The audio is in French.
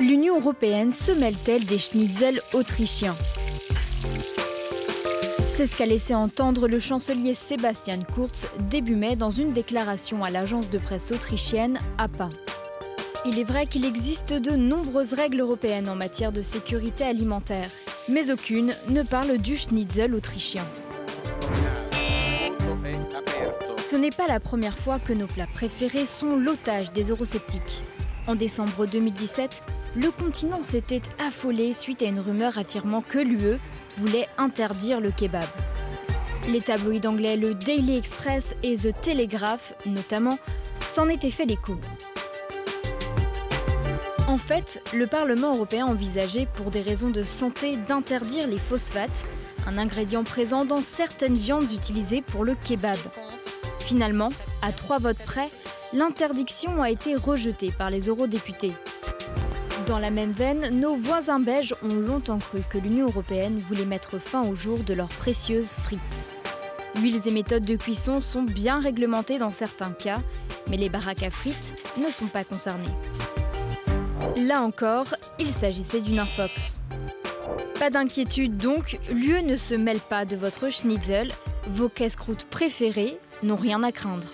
l'Union européenne se mêle-t-elle des schnitzels autrichiens C'est ce qu'a laissé entendre le chancelier Sebastian Kurz début mai dans une déclaration à l'agence de presse autrichienne APA. Il est vrai qu'il existe de nombreuses règles européennes en matière de sécurité alimentaire, mais aucune ne parle du schnitzel autrichien. Ce n'est pas la première fois que nos plats préférés sont l'otage des eurosceptiques. En décembre 2017, le continent s'était affolé suite à une rumeur affirmant que l'UE voulait interdire le kebab. Les tabloïds anglais le Daily Express et The Telegraph, notamment, s'en étaient fait l'écho. En fait, le Parlement européen envisageait, pour des raisons de santé, d'interdire les phosphates, un ingrédient présent dans certaines viandes utilisées pour le kebab. Finalement, à trois votes près, l'interdiction a été rejetée par les eurodéputés. Dans la même veine, nos voisins belges ont longtemps cru que l'Union européenne voulait mettre fin au jour de leurs précieuses frites. Huiles et méthodes de cuisson sont bien réglementées dans certains cas, mais les baraques à frites ne sont pas concernées. Là encore, il s'agissait d'une infox. Pas d'inquiétude donc, l'UE ne se mêle pas de votre schnitzel, vos casse-croûtes préférées n'ont rien à craindre.